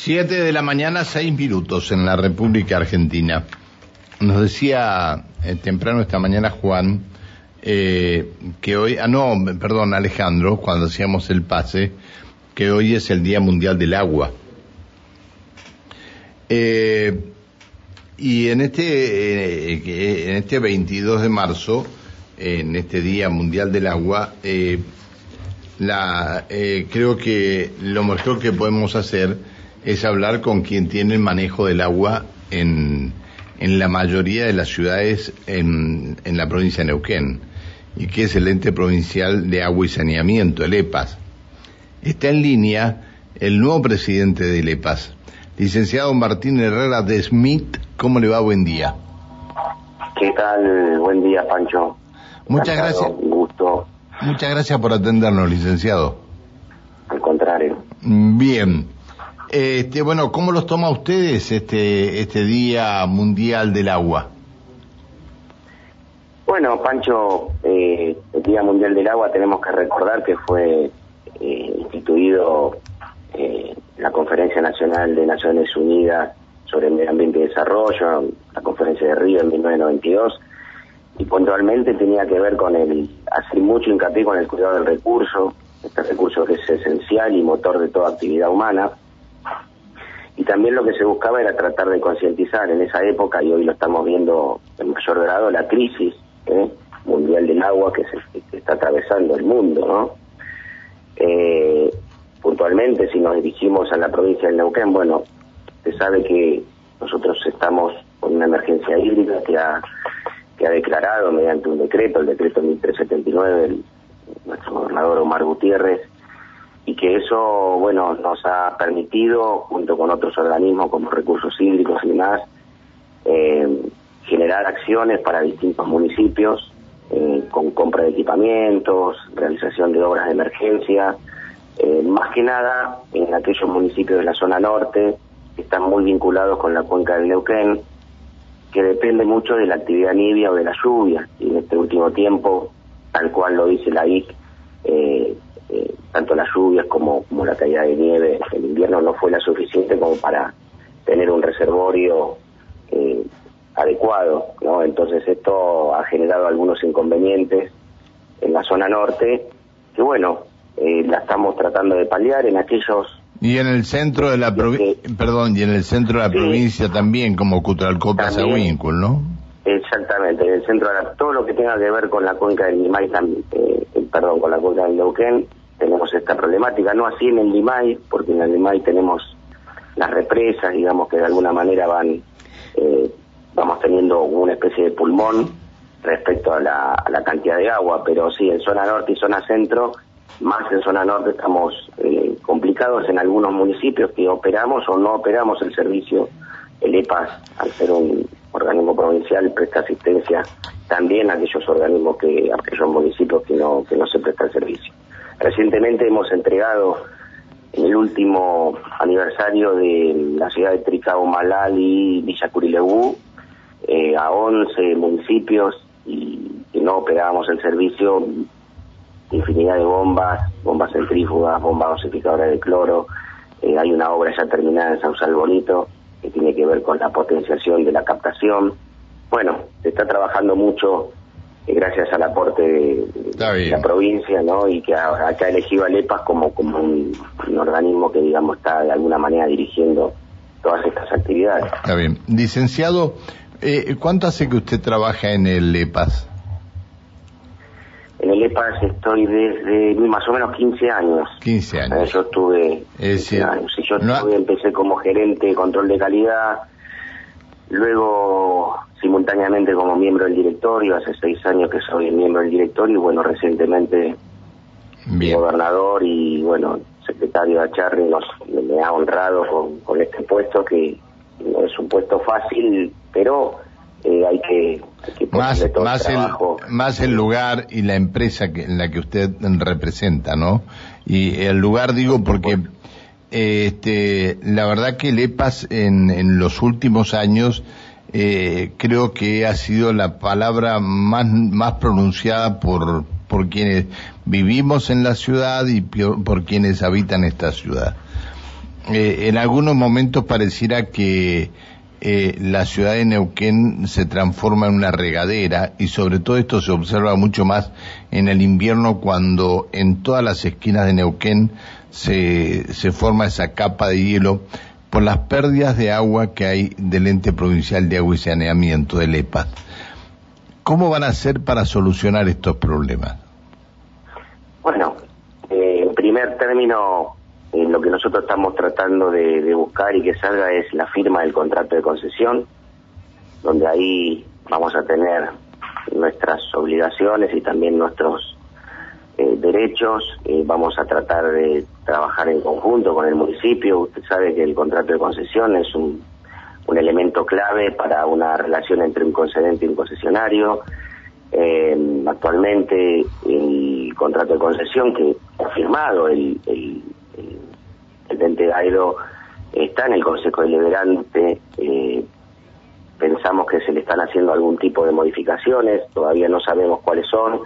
Siete de la mañana, seis minutos en la República Argentina. Nos decía eh, temprano esta mañana Juan eh, que hoy, ah no, perdón, Alejandro, cuando hacíamos el pase, que hoy es el Día Mundial del Agua. Eh, y en este, eh, en este 22 de marzo, en este Día Mundial del Agua, eh, la, creo que lo mejor que podemos hacer es hablar con quien tiene el manejo del agua en, en la mayoría de las ciudades en, en la provincia de Neuquén, y que es el ente provincial de agua y saneamiento, el EPAS. Está en línea el nuevo presidente del EPAS, licenciado Martín Herrera de Smith. ¿Cómo le va? Buen día. ¿Qué tal? Buen día, Pancho. Muchas Encantado, gracias. Un gusto, Muchas gracias por atendernos, licenciado. al contrario. Bien. Este, bueno, ¿cómo los toma ustedes este, este Día Mundial del Agua? Bueno, Pancho, eh, el Día Mundial del Agua tenemos que recordar que fue eh, instituido eh, la Conferencia Nacional de Naciones Unidas sobre el Medio Ambiente y Desarrollo, la Conferencia de Río en 1992, y puntualmente tenía que ver con el hacer mucho hincapié con el cuidado del recurso, este recurso que es esencial y motor de toda actividad humana. Y también lo que se buscaba era tratar de concientizar en esa época, y hoy lo estamos viendo en mayor grado, la crisis ¿eh? mundial del agua que, se, está atravesando el mundo, ¿no? Eh, puntualmente, si nos dirigimos a la provincia de Neuquén, bueno, se sabe que nosotros estamos con una emergencia hídrica que ha, que ha declarado mediante un decreto, el decreto 1379, el, nuestro gobernador Omar Gutiérrez, y que eso, bueno, nos ha permitido, junto con otros organismos como recursos hídricos y demás, eh, generar acciones para distintos municipios, eh, con compra de equipamientos, realización de obras de emergencia, eh, más que nada en aquellos municipios de la zona norte que están muy vinculados con la cuenca del Neuquén, que depende mucho de la actividad nibia o de la lluvia. Y en este último tiempo, tal cual lo dice la IC, eh, tanto las lluvias como, como la caída de nieve en invierno no fue la suficiente como para tener un reservorio eh, adecuado, ¿no? Entonces esto ha generado algunos inconvenientes en la zona norte, que bueno, eh, la estamos tratando de paliar en aquellos Y en el centro de la provincia, perdón, y en el centro de la Sí. provincia también, como Cutralcó. Pasahuíncul, ¿no? Exactamente, en el centro de todo lo que tenga que ver con la cuenca del Limay, tam- eh, eh, perdón, con la cuenca del Neuquén, tenemos esta problemática, no así en el Limay, porque en el Limay tenemos las represas, digamos que de alguna manera van, eh, vamos teniendo una especie de pulmón respecto a la, a la cantidad de agua, pero sí, en zona norte y zona centro, más en zona norte estamos eh, complicados en algunos municipios que operamos o no operamos el servicio, el EPAS, al ser un organismo provincial, presta asistencia también a aquellos organismos que, a aquellos municipios que no, que no se presta el servicio. Recientemente hemos entregado en el último aniversario de la ciudad de Tricao, Malal y Villa Curileú eh, a 11 municipios y que no operábamos el servicio infinidad de bombas, bombas centrífugas, bombas dosificadoras de cloro. Eh, hay una obra ya terminada en Sausal Bonito que tiene que ver con la potenciación de la captación. Bueno, se está trabajando mucho eh, gracias al aporte de, la provincia, ¿no? Y que ha- acá elegido a LEPAS como, como un, un organismo que, digamos, está de alguna manera dirigiendo todas estas actividades. Está bien. Licenciado, eh, ¿cuánto hace que usted trabaja en el EPAS? En el EPAS estoy desde más o menos 15 años. 15 Eh, años. Yo estuve Es 15 decir, años. Y yo no ha- estuve, empecé como gerente de control de calidad, luego simultáneamente como miembro del directorio, hace seis años que soy miembro del directorio y bueno, recientemente Bien. gobernador y bueno, secretario de Acharri nos, me, me ha honrado con, con este puesto que no es un puesto fácil, pero eh, hay que, hay que Más, todo más, el el, trabajo. más el lugar y la empresa que, en la que usted representa, ¿no? Y el lugar digo porque eh, este, la verdad que el EPAS en, en los últimos años eh, creo que ha sido la palabra más, más pronunciada por, por quienes vivimos en la ciudad y pio- por quienes habitan esta ciudad. en algunos momentos pareciera que eh, la ciudad de Neuquén se transforma en una regadera y sobre todo esto se observa mucho más en el invierno cuando en todas las esquinas de Neuquén se, se forma esa capa de hielo por las pérdidas de agua que hay del ente provincial de agua y saneamiento del EPAS. ¿Cómo van a hacer para solucionar estos problemas? Bueno, eh, en primer término, eh, lo que nosotros estamos tratando de, buscar y que salga es la firma del contrato de concesión, donde ahí vamos a tener nuestras obligaciones y también nuestros eh, derechos. Eh, vamos a tratar de trabajar en conjunto con el municipio. Usted sabe que el contrato de concesión es un, elemento clave para una relación entre un concedente y un concesionario. actualmente el contrato de concesión que ha firmado el el ente Gairo está en el Consejo Deliberante. Eh, pensamos que se le están haciendo algún tipo de modificaciones, todavía no sabemos cuáles son.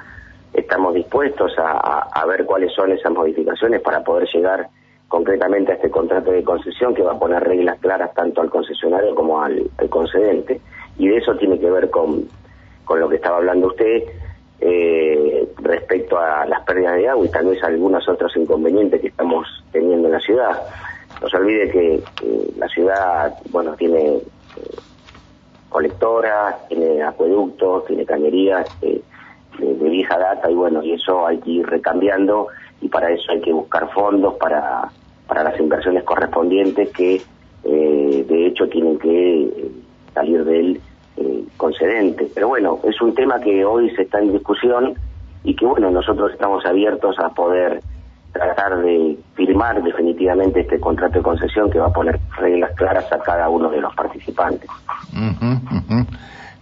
Estamos dispuestos a, ver cuáles son esas modificaciones para poder llegar concretamente a este contrato de concesión que va a poner reglas claras tanto al concesionario como al, concedente. Y de eso tiene que ver con, lo que estaba hablando usted, eh, de agua y tal vez algunos otros inconvenientes que estamos teniendo en la ciudad. No se olvide que la ciudad, bueno, tiene eh, colectoras, tiene acueductos, tiene cañerías eh, de, vieja data y bueno, y eso hay que ir recambiando y para eso hay que buscar fondos para, para las inversiones correspondientes que eh, de hecho tienen que salir del concedente. Pero bueno, es un tema que hoy se está en discusión y que bueno, nosotros estamos abiertos a poder tratar de firmar definitivamente este contrato de concesión que va a poner reglas claras a cada uno de los participantes.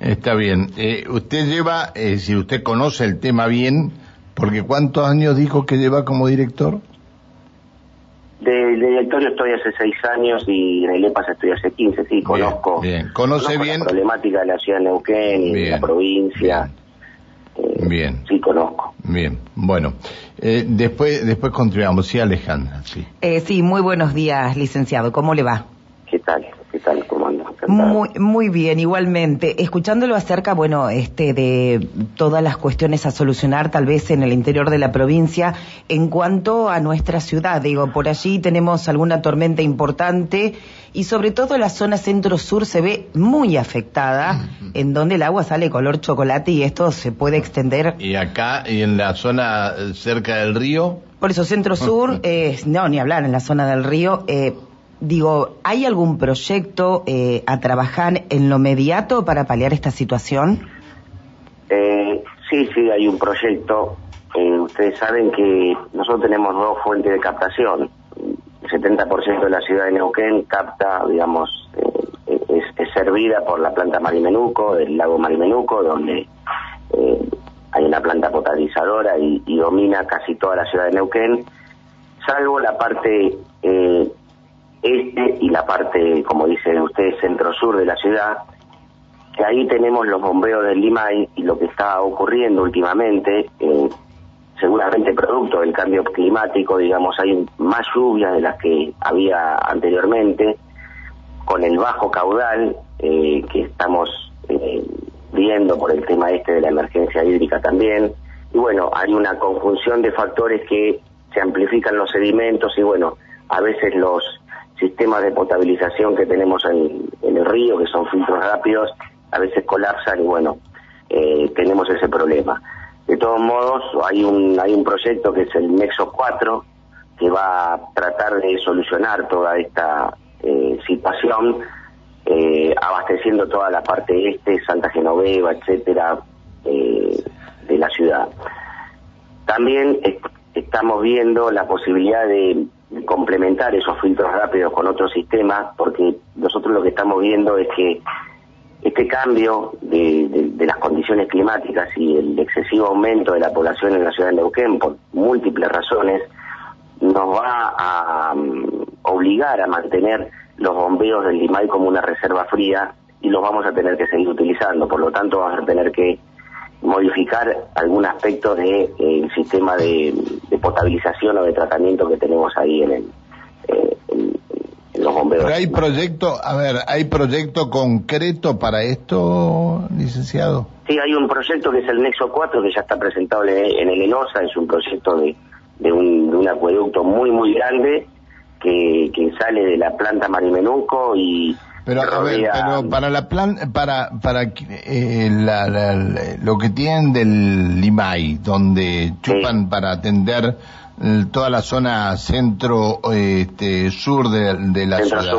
Está bien. Eh, usted lleva, eh, si usted conoce el tema bien, porque ¿cuántos años dijo que lleva como director? De, directorio estoy hace seis años y en el EPAS estoy hace quince, sí, conozco. Bien, conoce bien. La problemática de la ciudad de Neuquén y de la provincia. Eh, bien. Sí, conozco. Bien, bueno. Eh, después, después continuamos. Sí, Alejandra, sí. Eh, sí, muy buenos días, licenciado. ¿Cómo le va? ¿Qué tal? ¿Qué tal? ¿Cómo? Muy, muy bien, igualmente. Escuchándolo acerca, bueno, este, de todas las cuestiones a solucionar, tal vez en el interior de la provincia, en cuanto a nuestra ciudad. Digo, por allí tenemos alguna tormenta importante y sobre todo la zona centro-sur se ve muy afectada, en donde el agua sale color chocolate y esto se puede extender. ¿Y acá, y en la zona cerca del río? Por eso, centro-sur, eh, no, ni hablar, en la zona del río. Eh, digo, ¿hay algún proyecto eh, a trabajar en lo inmediato para paliar esta situación? Eh, sí, sí, hay un proyecto. Eh, ustedes saben que nosotros tenemos dos fuentes de captación. El 70% de la ciudad de Neuquén capta, digamos, es, servida por la planta Marimenuco, del lago Marimenuco, donde hay una planta potabilizadora y, y, domina casi toda la ciudad de Neuquén, salvo la parte este y la parte, como dicen ustedes, centro-sur de la ciudad, que ahí tenemos los bombeos del Limay y lo que está ocurriendo últimamente, eh, seguramente producto del cambio climático, digamos, hay más lluvias de las que había anteriormente, con el bajo caudal eh, que estamos eh, viendo por el tema este de la emergencia hídrica también, y bueno, hay una conjunción de factores que se amplifican los sedimentos y bueno, a veces los sistemas de potabilización que tenemos en, el río, que son filtros rápidos, a veces colapsan y bueno, eh, tenemos ese problema. De todos modos, hay un, hay un proyecto que es el Nexo 4, que va a tratar de solucionar toda esta eh, situación, eh, abasteciendo toda la parte este, Santa Genoveva, etcétera, de la ciudad. También estamos viendo la posibilidad de complementar esos filtros rápidos con otros sistemas, porque nosotros lo que estamos viendo es que este cambio de, las condiciones climáticas y el excesivo aumento de la población en la ciudad de Neuquén por múltiples razones nos va a mm, obligar a mantener los bombeos del Limay como una reserva fría y los vamos a tener que seguir utilizando. Por lo tanto, vamos a tener que modificar algún aspecto del de, eh, sistema de, potabilización o de tratamiento que tenemos ahí en, el, eh, bombeos. Pero hay proyecto, a ver, ¿hay proyecto concreto para esto, licenciado? Sí, hay un proyecto que es el Nexo 4 que ya está presentado en el ENOSA, es un proyecto de, de, un, de un acueducto muy, muy grande que, que sale de la planta Marimenuco y pero, a ver, pero para la plan, para para eh, lo que tienen del Limay, donde chupan para atender eh, toda la zona centro este, sur de, la ciudad.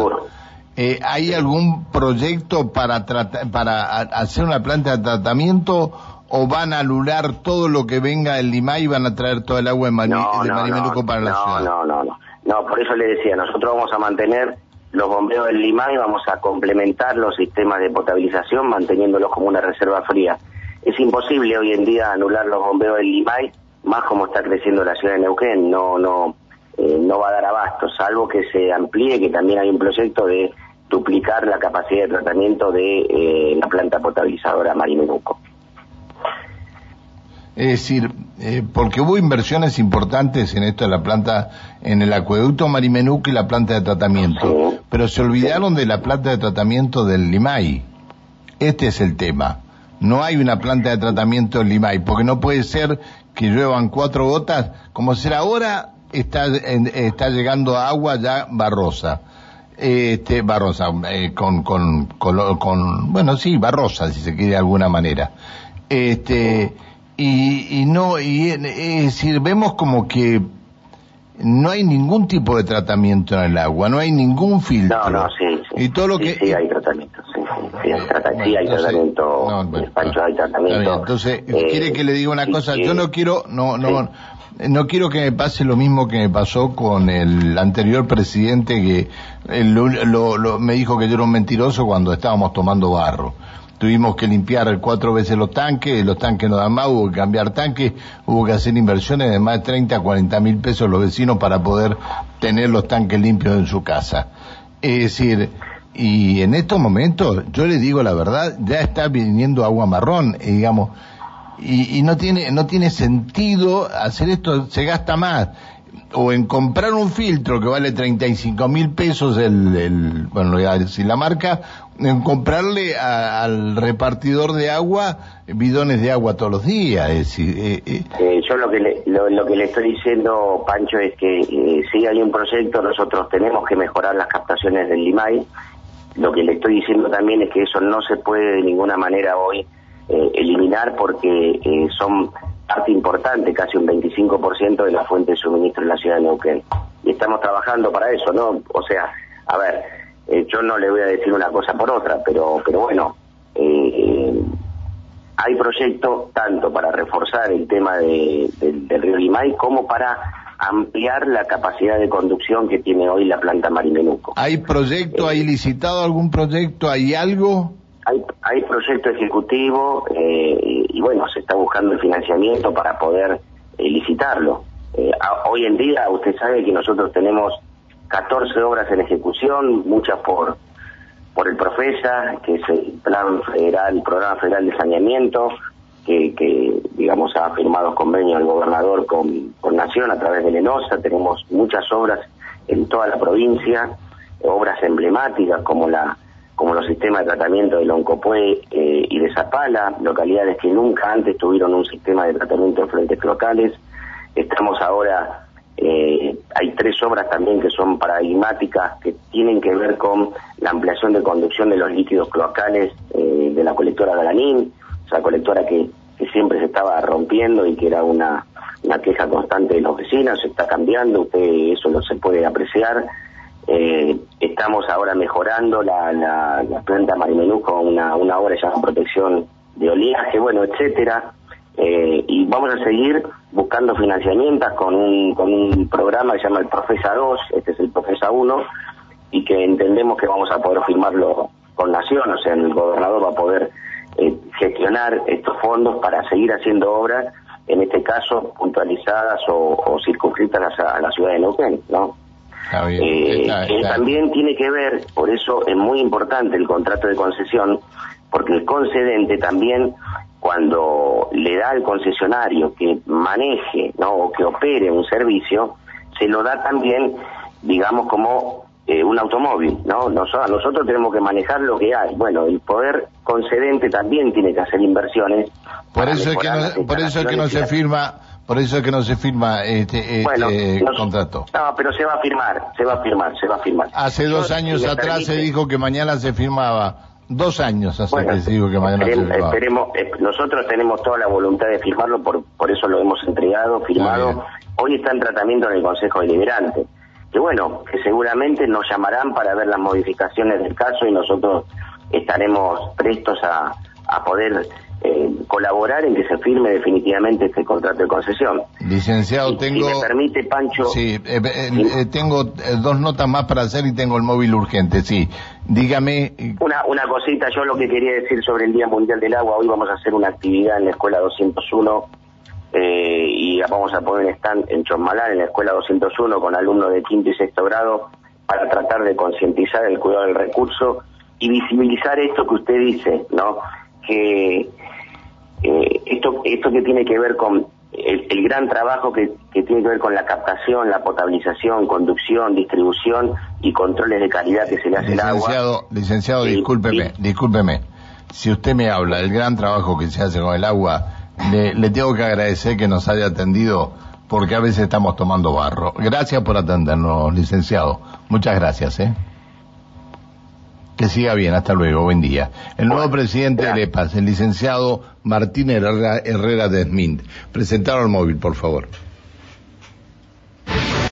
Eh, ¿Hay algún proyecto para para hacer una planta de tratamiento o van a anular todo lo que venga del Limay y van a traer todo el agua de, Mani no, para la ciudad? No, no, no. No, por eso le decía, nosotros vamos a mantener los bombeos del Limay, vamos a complementar los sistemas de potabilización manteniéndolos como una reserva fría. Es imposible hoy en día anular los bombeos del Limay más como está creciendo la ciudad de Neuquén, no, no, eh, no va a dar abasto, salvo que se amplíe, que también hay un proyecto de duplicar la capacidad de tratamiento de eh, la planta potabilizadora Marimenuco. Es decir, eh, porque hubo inversiones importantes en esto de la planta, en el acueducto Marimenuco y la planta de tratamiento, pero se olvidaron de la planta de tratamiento del Limay. Este es el tema. No hay una planta de tratamiento en Limay, porque no puede ser que lluevan cuatro gotas, como será ahora, está, está llegando agua ya barrosa. Este, barrosa, eh, con, con, con, bueno, sí, barrosa, si se quiere de alguna manera. Este, y, y no, y es decir, vemos como que no hay ningún tipo de tratamiento en el agua, no hay ningún filtro. No, no, sí, sí. Y todo lo que... Sí, hay tratamiento, sí, sí, hay, tratamiento, no, bueno, hay tratamiento. Entonces, eh, quiere que le diga una cosa, yo no quiero, no, no, no quiero que me pase lo mismo que me pasó con el anterior presidente que lo, lo, me dijo que yo era un mentiroso cuando estábamos tomando barro tuvimos que limpiar cuatro veces los tanques, los tanques no dan más, hubo que cambiar tanques, hubo que hacer inversiones de más de 30 a 40 mil pesos los vecinos para poder tener los tanques limpios en su casa. Es decir, y en estos momentos, yo le digo la verdad, ya está viniendo agua marrón, eh, digamos, y, y no tiene, no tiene sentido hacer esto, se gasta más o en comprar un filtro que vale 35 mil pesos el, el, bueno, voy a decir la marca, en comprarle al repartidor de agua bidones de agua todos los días. Es decir, eh, eh. Eh, yo lo que, le, lo, que le estoy diciendo, Pancho, es que si hay un proyecto, nosotros tenemos que mejorar las captaciones del Limay. Lo que le estoy diciendo también es que eso no se puede de ninguna manera hoy eliminar porque son parte importante, casi un 25% de la fuente de suministro en la ciudad de Neuquén. Y estamos trabajando para eso, ¿no? O sea, a ver, eh, yo no le voy a decir una cosa por otra, pero, pero bueno, eh, hay proyectos tanto para reforzar el tema de, del río Limay como para ampliar la capacidad de conducción que tiene hoy la planta Marimenuco. ¿Hay proyecto, hay licitado algún proyecto, hay algo? Hay, hay proyecto ejecutivo eh, y bueno, se está buscando el financiamiento para poder eh, licitarlo. Eh, hoy en día usted sabe que nosotros tenemos 14 obras en ejecución, muchas por por el Profesa, que es el plan federal, el programa federal de saneamiento, que, que digamos ha firmado convenio el gobernador con, con Nación a través de Lenosa, tenemos muchas obras en toda la provincia, obras emblemáticas como la como los sistemas de tratamiento de Loncopué eh, y de Zapala, localidades que nunca antes tuvieron un sistema de tratamiento de frentes locales. Estamos ahora, eh, hay tres obras también que son paradigmáticas, que tienen que ver con la ampliación de conducción de los líquidos cloacales eh, de la colectora Galanín, esa colectora que, que siempre se estaba rompiendo y que era una, una queja constante de los vecinos, se está cambiando, usted eso lo se puede apreciar. Eh, estamos ahora mejorando la, la, planta Marimenú con una, una obra llamada protección de oleaje, bueno, etcétera. Eh, y vamos a seguir buscando financiamientos con un, con un programa que se llama el Profesa 2, este es el Profesa 1, y que entendemos que vamos a poder firmarlo con Nación, o sea, el gobernador va a poder eh, gestionar estos fondos para seguir haciendo obras, en este caso puntualizadas o, o circunscritas a, a la ciudad de Neuquén, ¿no? Eh, que también tiene que ver, por eso es muy importante el contrato de concesión, porque el concedente también cuando le da al concesionario que maneje ¿no? o que opere un servicio, se lo da también, digamos, como eh, un automóvil, ¿no? Nosotros, nosotros tenemos que manejar lo que hay. Bueno, el poder concedente también tiene que hacer inversiones. Por eso es que no, por eso es que no se firma, por eso es que no se firma este, este contrato. No, pero se va a firmar, se va a firmar, se va a firmar. Hace dos años atrás se dijo que mañana se firmaba. Dos años hace que se dijo que mañana se firmaba. Esperemos, eh, nosotros tenemos toda la voluntad de firmarlo, por, por eso lo hemos entregado, firmado. Hoy está en tratamiento en el Consejo Deliberante que bueno, que seguramente nos llamarán para ver las modificaciones del caso y nosotros estaremos prestos a, a poder eh, colaborar en que se firme definitivamente este contrato de concesión. Licenciado, tengo... Si me permite, Pancho... Sí, eh, eh, tengo dos notas más para hacer y tengo el móvil urgente, sí. Dígame... Una, una cosita, yo lo que quería decir sobre el Día Mundial del Agua, hoy vamos a hacer una actividad en la Escuela 201 eh, y vamos a poner un stand en Chosmalán, en la escuela 201, con alumnos de quinto y sexto grado, para tratar de concientizar el cuidado del recurso y visibilizar esto que usted dice, ¿no? Que eh, esto, esto que tiene que ver con el, gran trabajo que, tiene que ver con la captación, la potabilización, conducción, distribución y controles de calidad que se le hace al agua. Licenciado, discúlpeme, discúlpeme. Si usted me habla del gran trabajo que se hace con el agua, le, tengo que agradecer que nos haya atendido porque a veces estamos tomando barro. Gracias por atendernos, licenciado. Muchas gracias, ¿eh? Que siga bien, hasta luego, buen día. El nuevo presidente de EPAS, el licenciado Martín Herrera, Herrera de Smint. Presentaron el móvil, por favor.